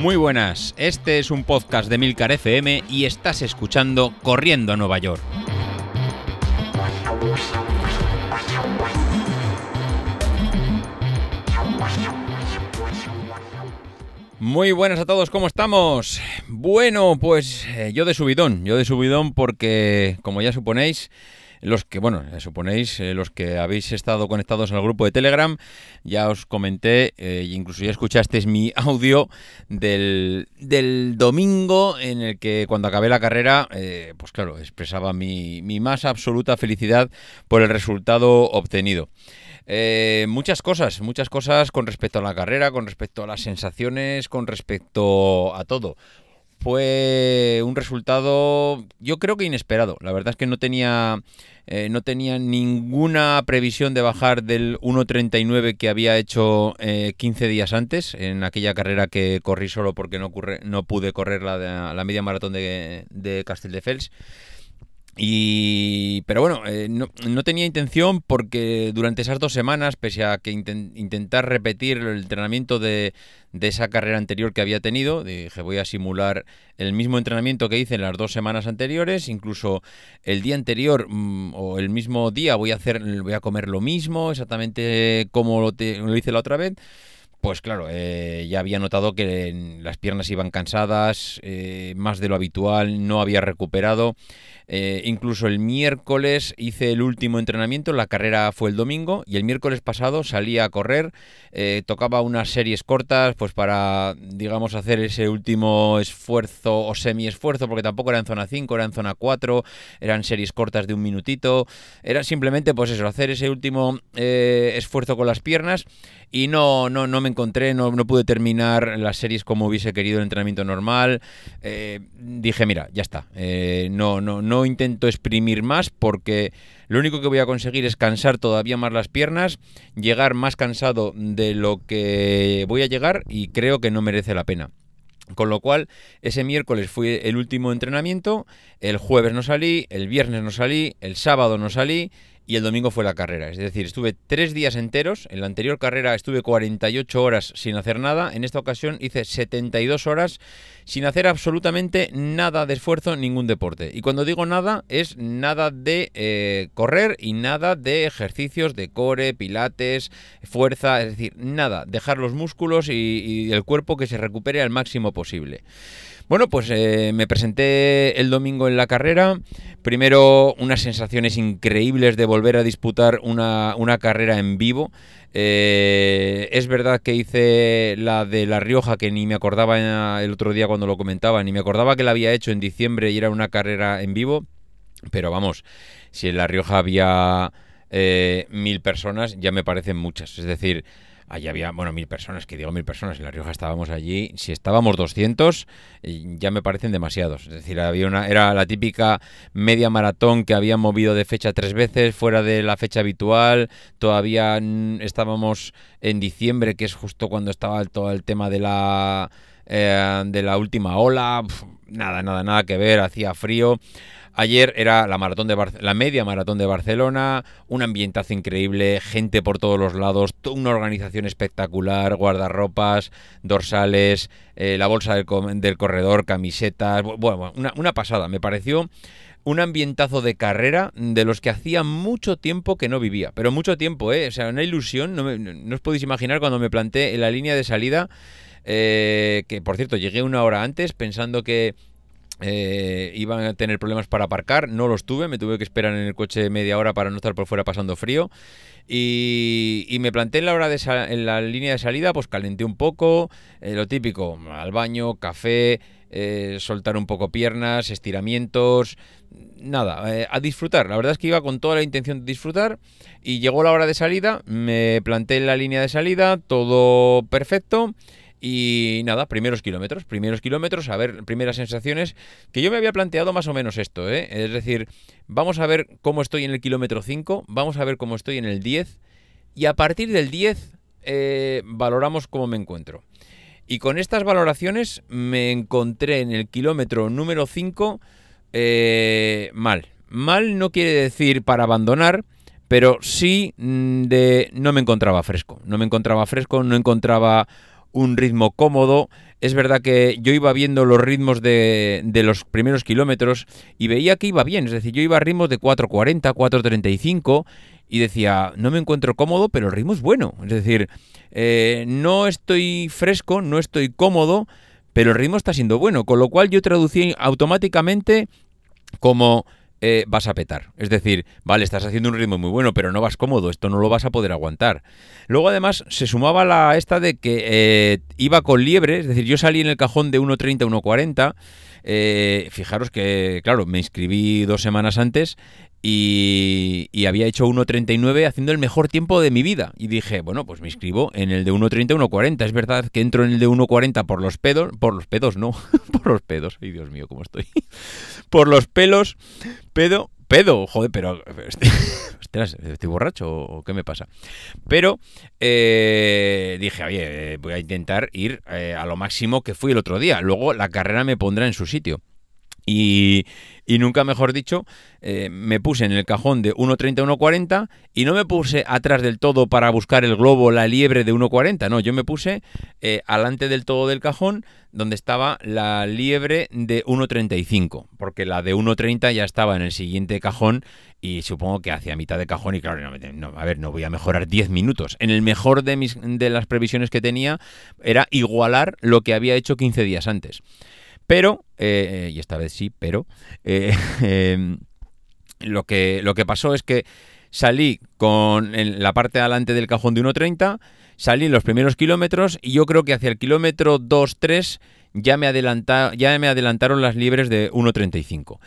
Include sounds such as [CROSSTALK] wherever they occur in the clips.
Muy buenas, este es un podcast de Milcar FM y estás escuchando Corriendo a Nueva York. Muy buenas a todos, ¿cómo estamos? Bueno, pues eh, yo de subidón, yo de subidón porque, como ya suponéis, los que, bueno, suponéis, eh, los que habéis estado conectados al grupo de Telegram, ya os comenté, eh, incluso ya escuchasteis mi [LAUGHS] audio del, del, domingo en el que cuando acabé la carrera, eh, pues claro, expresaba mi, mi, más absoluta felicidad por el resultado obtenido. muchas cosas, muchas cosas con respecto a la carrera, con respecto a las sensaciones, con respecto a todo fue un resultado yo creo que inesperado. La verdad es que no tenía, eh, no tenía ninguna previsión de bajar del 1.39 que había hecho 15 eh, días antes, en aquella carrera que corrí solo porque no, no pude correr la, la media maratón de, de Castelldefels. Y, pero bueno, eh, no, tenía intención porque durante esas dos semanas, pese a que intentar repetir el entrenamiento de, de, esa carrera anterior que había tenido, dije voy a simular el mismo entrenamiento que hice en las dos semanas anteriores, incluso el día anterior mm, o el mismo día voy a hacer, voy a comer lo mismo, exactamente como lo, lo hice la otra vez. Pues claro, eh, ya había notado que las piernas iban cansadas, eh, más de lo habitual, no había recuperado. Eh, incluso el miércoles hice el último entrenamiento, la carrera fue el domingo y el miércoles pasado salí a correr, tocaba unas series cortas pues para, digamos, hacer ese último esfuerzo o semi-esfuerzo, porque tampoco era en zona 5, era en zona 4, eran series cortas de un minutito, era simplemente pues eso, hacer ese último esfuerzo con las piernas y no, no, no me encontré, no, no, pude terminar las series como hubiese querido el entrenamiento normal. dije, mira, ya está, no, no, no intento exprimir más porque lo único que voy a conseguir es cansar todavía más las piernas, llegar más cansado de lo que voy a llegar y creo que no merece la pena. Con lo cual, ese miércoles fue el último entrenamiento, el jueves no salí, el viernes no salí, el sábado no salí y el domingo fue la carrera. Es decir, estuve tres días enteros. En la anterior carrera estuve 48 horas sin hacer nada. En esta ocasión hice 72 horas sin hacer absolutamente nada de esfuerzo, ningún deporte. Y cuando digo nada, es nada de eh, correr y nada de ejercicios de core, pilates, fuerza. Es decir, nada. Dejar los músculos y, y el cuerpo que se recupere al máximo posible. Bueno, pues eh, me presenté el domingo en la carrera. Primero, unas sensaciones increíbles de volver a disputar una, carrera en vivo. Eh, es verdad que hice la de La Rioja, que ni me acordaba el otro día cuando lo comentaba, ni me acordaba que la había hecho en diciembre y era una carrera en vivo. Pero vamos, si en La Rioja había eh, mil personas, ya me parecen muchas. Es decir, Allí había, bueno, mil personas, que digo mil personas, en La Rioja estábamos allí, si estábamos 200, eh, ya me parecen demasiados. Es decir, había una, era la típica media maratón que habían movido de fecha tres veces, fuera de la fecha habitual, todavía estábamos en diciembre, que es justo cuando estaba todo el tema de la, eh, de la última ola, nada, nada, nada que ver, hacía frío. Ayer era la maratón de la media maratón de Barcelona, un ambientazo increíble, gente por todos los lados, una organización espectacular, guardarropas, dorsales, eh, la bolsa del, corredor, camisetas, bueno, una, pasada, me pareció un ambientazo de carrera de los que hacía mucho tiempo que no vivía. Pero mucho tiempo, ¿eh? O sea, una ilusión. No, os podéis imaginar cuando me planté en la línea de salida, eh, que por cierto llegué una hora antes pensando que eh, iban a tener problemas para aparcar, no los tuve, me tuve que esperar en el coche media hora para no estar por fuera pasando frío. Y, me planté en la hora de en la línea de salida, pues calenté un poco, eh, lo típico, al baño, café, eh, soltar un poco piernas, estiramientos, nada, a disfrutar. La verdad es que iba con toda la intención de disfrutar y llegó la hora de salida, me planté en la línea de salida, todo perfecto. Y nada, primeros kilómetros, primeros kilómetros, a ver, primeras sensaciones, que yo me había planteado más o menos esto, ¿eh? es decir, vamos a ver cómo estoy en el kilómetro 5, vamos a ver cómo estoy en el 10, y a partir del 10 eh, valoramos cómo me encuentro. Y con estas valoraciones me encontré en el kilómetro número 5 eh, mal. Mal no quiere decir para abandonar, pero sí mm, de no me encontraba fresco. No me encontraba fresco, no encontraba un ritmo cómodo. Es verdad que yo iba viendo los ritmos de, de, los primeros kilómetros y veía que iba bien. Es decir, yo iba a ritmos de 4.40, 4.35 y decía, no me encuentro cómodo, pero el ritmo es bueno. Es decir, eh, no estoy fresco, no estoy cómodo, pero el ritmo está siendo bueno. Con lo cual yo traducí automáticamente como eh, vas a petar. Es decir, vale, estás haciendo un ritmo muy bueno, pero no vas cómodo, esto no lo vas a poder aguantar. Luego además se sumaba la esta de que eh, iba con liebre, es decir, yo salí en el cajón de 1.30 a 1.40. Eh, fijaros que, claro, me inscribí dos semanas antes y, había hecho 1.39 haciendo el mejor tiempo de mi vida. Y dije, bueno, pues me inscribo en el de 1.30 1.40. Es verdad que entro en el de 1.40 por los pedos, por los pedos, no, [LAUGHS] por los pedos. Ay, Dios mío, cómo estoy. [LAUGHS] por los pelos, pedo, pedo, joder, pero... [LAUGHS] ¿estoy borracho o qué me pasa? Pero eh, dije, oye, voy a intentar ir eh, a lo máximo que fui el otro día. Luego la carrera me pondrá en su sitio. Y, y nunca mejor dicho, eh, me puse en el cajón de 1.30 a 1.40 y no me puse atrás del todo para buscar el globo, la liebre de 1.40, no, yo me puse eh, alante del todo del cajón donde estaba la liebre de 1.35, porque la de 1.30 ya estaba en el siguiente cajón y supongo que hacia mitad de cajón y claro, no, a ver, no voy a mejorar 10 minutos. En el mejor de, mis, de las previsiones que tenía era igualar lo que había hecho 15 días antes. Pero, eh, y esta vez sí, pero, eh, [LAUGHS] em, lo, que, lo que pasó es que salí con la parte de adelante del cajón de 1.30, salí en los primeros kilómetros y yo creo que hacia el kilómetro 2-3 ya me, ya me adelantaron las libres de 1.35.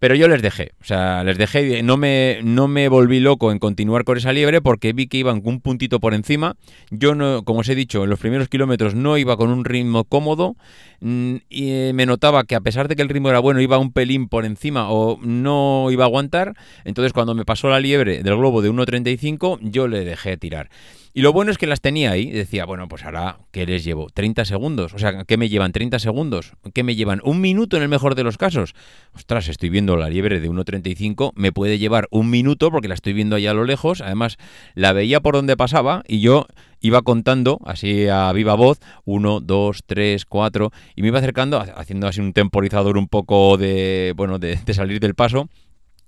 Pero yo les dejé, o sea, les dejé, no me, no me volví loco en continuar con esa liebre porque vi que iban un puntito por encima. Yo, no, como os he dicho, en los primeros kilómetros no iba con un ritmo cómodo mm, y eh, me notaba que a pesar de que el ritmo era bueno, iba un pelín por encima o no iba a aguantar. Entonces, cuando me pasó la liebre del globo de 1.35, yo le dejé tirar. Y lo bueno es que las tenía ahí. Decía, bueno, pues ahora, ¿qué les llevo? ¿30 segundos? O sea, ¿qué me llevan? ¿30 segundos? ¿Qué me llevan? ¿Un minuto en el mejor de los casos? Ostras, estoy viendo la liebre de 1.35. Me puede llevar un minuto porque la estoy viendo allá a lo lejos. Además, la veía por donde pasaba y yo iba contando así a viva voz, 1, 2, 3, 4, y me iba acercando, haciendo así un temporizador un poco de, bueno, de salir del paso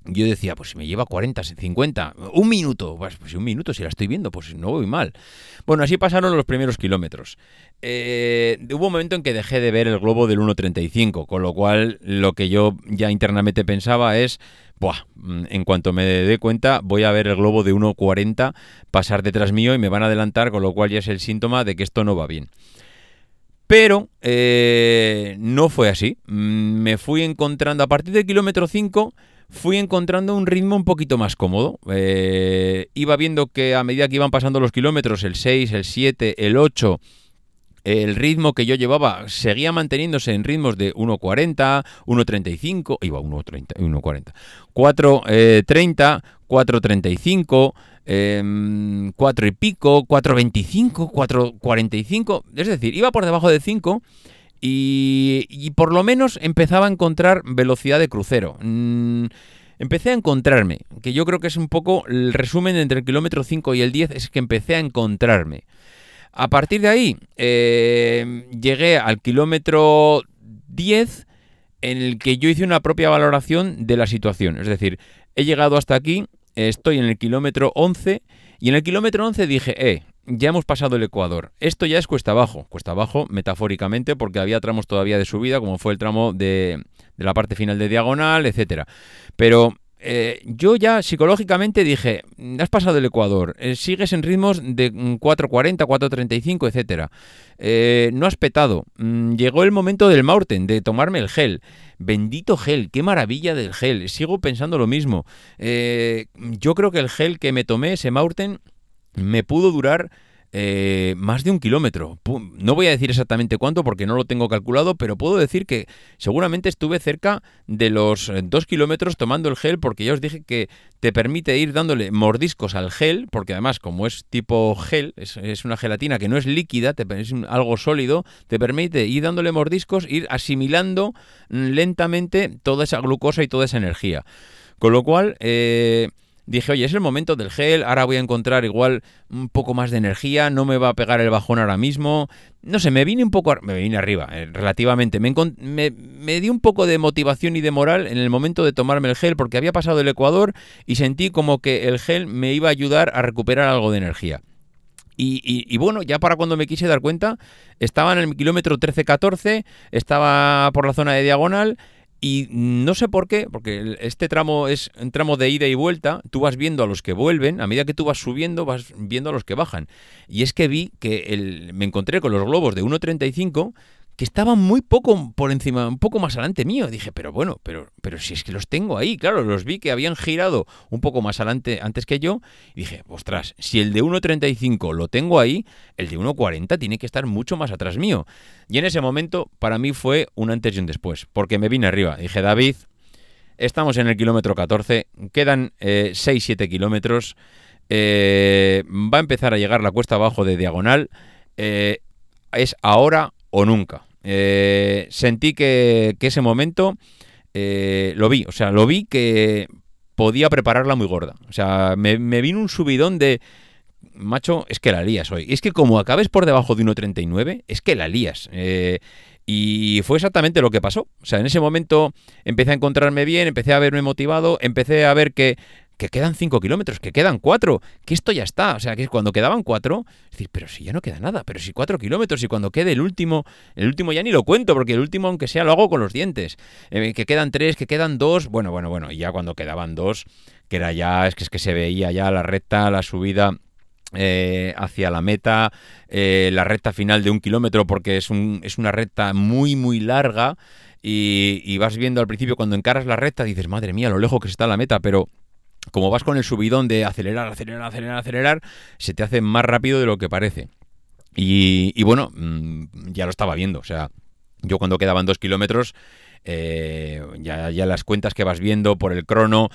yo decía, pues si me lleva 40, 50, un minuto, pues, pues un minuto, si la estoy viendo, pues no voy mal. Bueno, así pasaron los primeros kilómetros. Eh, hubo un momento en que dejé de ver el globo del 1.35, con lo cual lo que yo ya internamente pensaba es, Buah, mm, en cuanto me dé cuenta, voy a ver el globo de 1.40 pasar detrás mío y me van a adelantar, con lo cual ya es el síntoma de que esto no va bien. Pero eh, no fue así. Mm, me fui encontrando a partir del kilómetro 5 fui encontrando un ritmo un poquito más cómodo. Eh, iba viendo que a medida que iban pasando los kilómetros, el 6, el 7, el 8, el ritmo que yo llevaba seguía manteniéndose en ritmos de 1.40, 1.35, iba 1.30, 1.40, 4.30, 4.35, 4 y pico, 4.25, 4.45, es decir, iba por debajo de 5 y, por lo menos empezaba a encontrar velocidad de crucero. Mm, empecé a encontrarme, que yo creo que es un poco el resumen entre el kilómetro 5 y el 10, es que empecé a encontrarme. A partir de ahí, eh, llegué al kilómetro 10 en el que yo hice una propia valoración de la situación. Es decir, he llegado hasta aquí, estoy en el kilómetro 11 y en el kilómetro 11 dije, eh, ya hemos pasado el Ecuador. Esto ya es cuesta abajo. Cuesta abajo, metafóricamente, porque había tramos todavía de subida, como fue el tramo de, la parte final de diagonal, etcétera. Pero eh, yo ya psicológicamente dije, has pasado el Ecuador, eh, sigues en ritmos de 4.40, 4.35, etcétera. Eh, no has petado. Mm, llegó el momento del Maurten, de tomarme el gel. Bendito gel, qué maravilla del gel. Sigo pensando lo mismo. yo creo que el gel que me tomé, ese Maurten, me pudo durar eh, más de un kilómetro. No voy a decir exactamente cuánto porque no lo tengo calculado, pero puedo decir que seguramente estuve cerca de los eh, dos kilómetros tomando el gel porque ya os dije que te permite ir dándole mordiscos al gel, porque además como es tipo gel, es, una gelatina que no es líquida, te, es algo sólido, te permite ir dándole mordiscos, ir asimilando mm, lentamente toda esa glucosa y toda esa energía. Con lo cual... Eh, dije, oye, es el momento del gel, ahora voy a encontrar igual un poco más de energía, no me va a pegar el bajón ahora mismo. No sé, me vine un poco, me vine arriba, eh, relativamente. Me, me, me di un poco de motivación y de moral en el momento de tomarme el gel porque había pasado el Ecuador y sentí como que el gel me iba a ayudar a recuperar algo de energía. Y, bueno, ya para cuando me quise dar cuenta, estaba en el kilómetro 13-14, estaba por la zona de diagonal y no sé por qué, porque este tramo es un tramo de ida y vuelta, tú vas viendo a los que vuelven, a medida que tú vas subiendo, vas viendo a los que bajan. Y es que vi que el, me encontré con los globos de 1.35 que estaban muy poco por encima, un poco más adelante mío. Dije, pero bueno, pero, pero si es que los tengo ahí, claro, los vi que habían girado un poco más adelante antes que yo. Y dije, ostras, si el de 1.35 lo tengo ahí, el de 1.40 tiene que estar mucho más atrás mío. Y en ese momento, para mí fue un antes y un después, porque me vine arriba. Dije, David, estamos en el kilómetro 14, quedan 6-7 eh, kilómetros, eh, va a empezar a llegar la cuesta abajo de diagonal. Eh, es ahora o nunca. Eh, sentí que, ese momento eh, lo vi, o sea, lo vi que podía prepararla muy gorda. O sea, me, vino un subidón de, macho, es que la lías hoy. Es que como acabes por debajo de 1.39, es que la lías. Eh, y fue exactamente lo que pasó. O sea, en ese momento empecé a encontrarme bien, empecé a verme motivado, empecé a ver que que quedan 5 kilómetros, que quedan 4, que esto ya está. O sea, que cuando quedaban 4, es decir, pero si ya no queda nada, pero si 4 kilómetros y cuando quede el último, el último ya ni lo cuento, porque el último, aunque sea, lo hago con los dientes. Eh, que quedan 3, que quedan 2, bueno, bueno, bueno, y ya cuando quedaban 2, que era ya, es que, es que se veía ya la recta, la subida. Eh, hacia la meta, eh, la recta final de un kilómetro, porque es, un, es una recta muy, muy larga. Y, vas viendo al principio cuando encaras la recta, dices, madre mía, lo lejos que está la meta, pero como vas con el subidón de acelerar, acelerar, acelerar, acelerar, se te hace más rápido de lo que parece. Y, bueno, mm, ya lo estaba viendo. O sea, yo cuando quedaban dos kilómetros, eh, ya, ya las cuentas que vas viendo por el crono,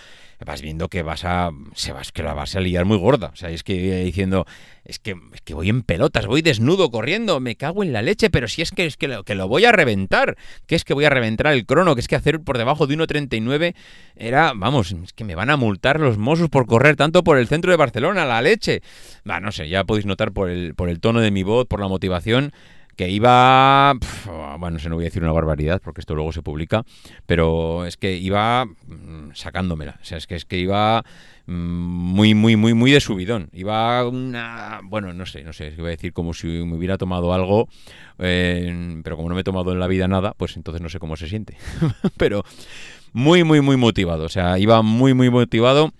vas viendo que vas a se vas que la vas a liar muy gorda. O sea, es que diciendo, es que, es que voy en pelotas, voy desnudo corriendo, me cago en la leche, pero si es que es que lo, voy a reventar, que es que voy a reventar el crono, que es que hacer por debajo de 1.39 era, vamos, es que me van a multar los Mossos por correr tanto por el centro de Barcelona, la leche. Va, no sé, ya podéis notar por el, por el tono de mi voz, por la motivación, que iba, bueno, no voy a decir una barbaridad porque esto luego se publica, pero es que iba mm, sacándomela, o sea, es que es que iba mm, muy, muy, muy, muy de subidón. Iba una, bueno, no sé, no sé, iba a decir como si me hubiera tomado algo, pero como no me he tomado en la vida nada, pues entonces no sé cómo se siente. [LAUGHS] pero muy, muy, muy motivado, o sea, iba muy, muy motivado.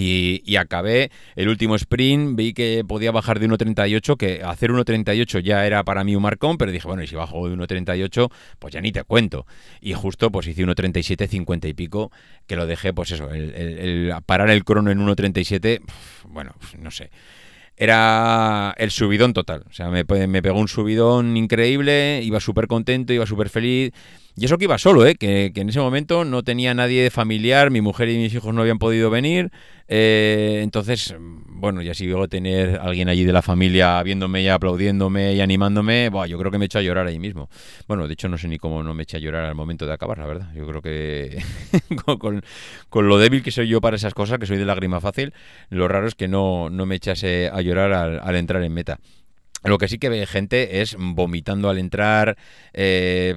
Y, acabé el último sprint, vi que podía bajar de 1.38, que hacer 1.38 ya era para mí un marcón, pero dije, bueno, y si bajo de 1.38, pues ya ni te cuento. Y justo pues hice 1.37, 50 y pico, que lo dejé, pues eso, el, parar el crono en 1.37, bueno, no sé era el subidón total. O sea, me, me pegó un subidón increíble, iba súper contento, iba súper feliz. Y eso que iba solo, ¿eh? que, en ese momento no tenía nadie familiar, mi mujer y mis hijos no habían podido venir. Eh, entonces, bueno, ya si luego tener alguien allí de la familia viéndome y aplaudiéndome y animándome, yo creo que me echo a llorar ahí mismo. Bueno, de hecho no sé ni cómo no me eché a llorar al momento de acabar, la verdad. Yo creo que [LAUGHS] con, lo débil que soy yo para esas cosas, que soy de lágrima fácil, lo raro es que no, no me echase a llorar al entrar en meta. Lo que sí que ve gente es vomitando al entrar, eh,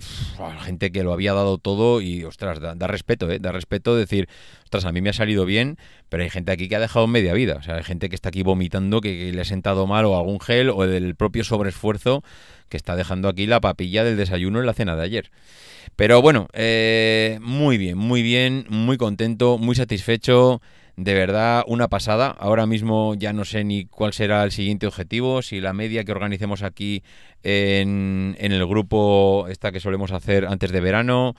gente que lo había dado todo y, ostras, da, respeto, ¿eh? Da respeto decir, ostras, a mí me ha salido bien, pero hay gente aquí que ha dejado media vida. O sea, hay gente que está aquí vomitando, que, le ha sentado mal o algún gel o del propio sobreesfuerzo que está dejando aquí la papilla del desayuno en la cena de ayer. Pero bueno, eh, muy bien, muy bien, muy contento, muy satisfecho de verdad una pasada. Ahora mismo ya no sé ni cuál será el siguiente objetivo, si la media que organicemos aquí en, en el grupo, esta que solemos hacer antes de verano,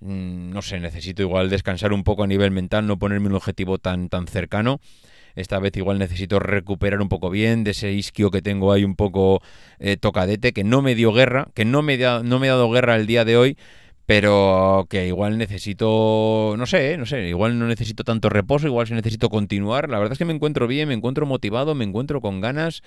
mm, no sé, necesito igual descansar un poco a nivel mental, no ponerme un objetivo tan, tan cercano. Esta vez igual necesito recuperar un poco bien de ese isquio que tengo ahí un poco eh, tocadete, que no me dio guerra, que no me, no me ha dado guerra el día de hoy, pero que igual necesito, no sé, no sé, igual no necesito tanto reposo, igual si necesito continuar. La verdad es que me encuentro bien, me encuentro motivado, me encuentro con ganas.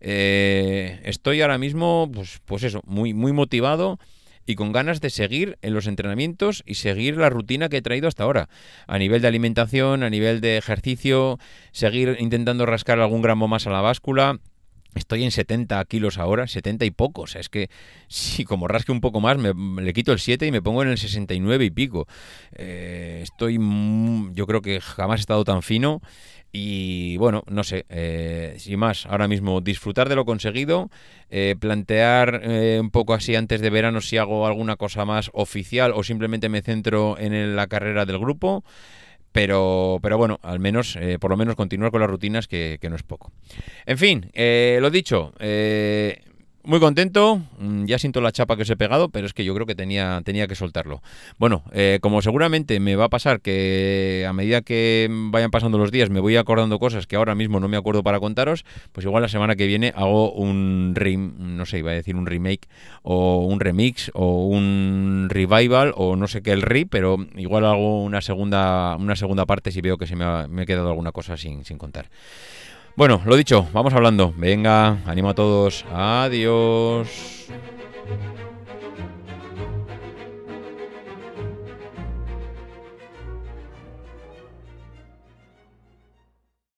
Eh, estoy ahora mismo, pues, pues eso, muy, muy motivado. y con ganas de seguir en los entrenamientos y seguir la rutina que he traído hasta ahora. A nivel de alimentación, a nivel de ejercicio, seguir intentando rascar algún gramo más a la báscula. Estoy en 70 kilos ahora, 70 y poco. O sea, es que si como rasque un poco más, me, le quito el 7 y me pongo en el 69 y pico. Eh, estoy, yo creo que jamás he estado tan fino. Y bueno, no sé, eh, sin más, ahora mismo disfrutar de lo conseguido, eh, plantear eh, un poco así antes de verano si hago alguna cosa más oficial o simplemente me centro en la carrera del grupo. Pero, pero bueno, al menos, por lo menos continuar con las rutinas, que, que no es poco. En fin, lo dicho, muy contento, mm, ya siento la chapa que os he pegado, pero es que yo creo que tenía, tenía que soltarlo. Bueno, eh, como seguramente me va a pasar que a medida que vayan pasando los días me voy acordando cosas que ahora mismo no me acuerdo para contaros, pues igual la semana que viene hago un, no sé, iba a decir un remake, o un remix, o un revival, o no sé qué el re, pero igual hago una segunda, una segunda parte si veo que se me ha, me quedado alguna cosa sin, sin contar. Bueno, lo dicho, vamos hablando. Venga, animo a todos. Adiós.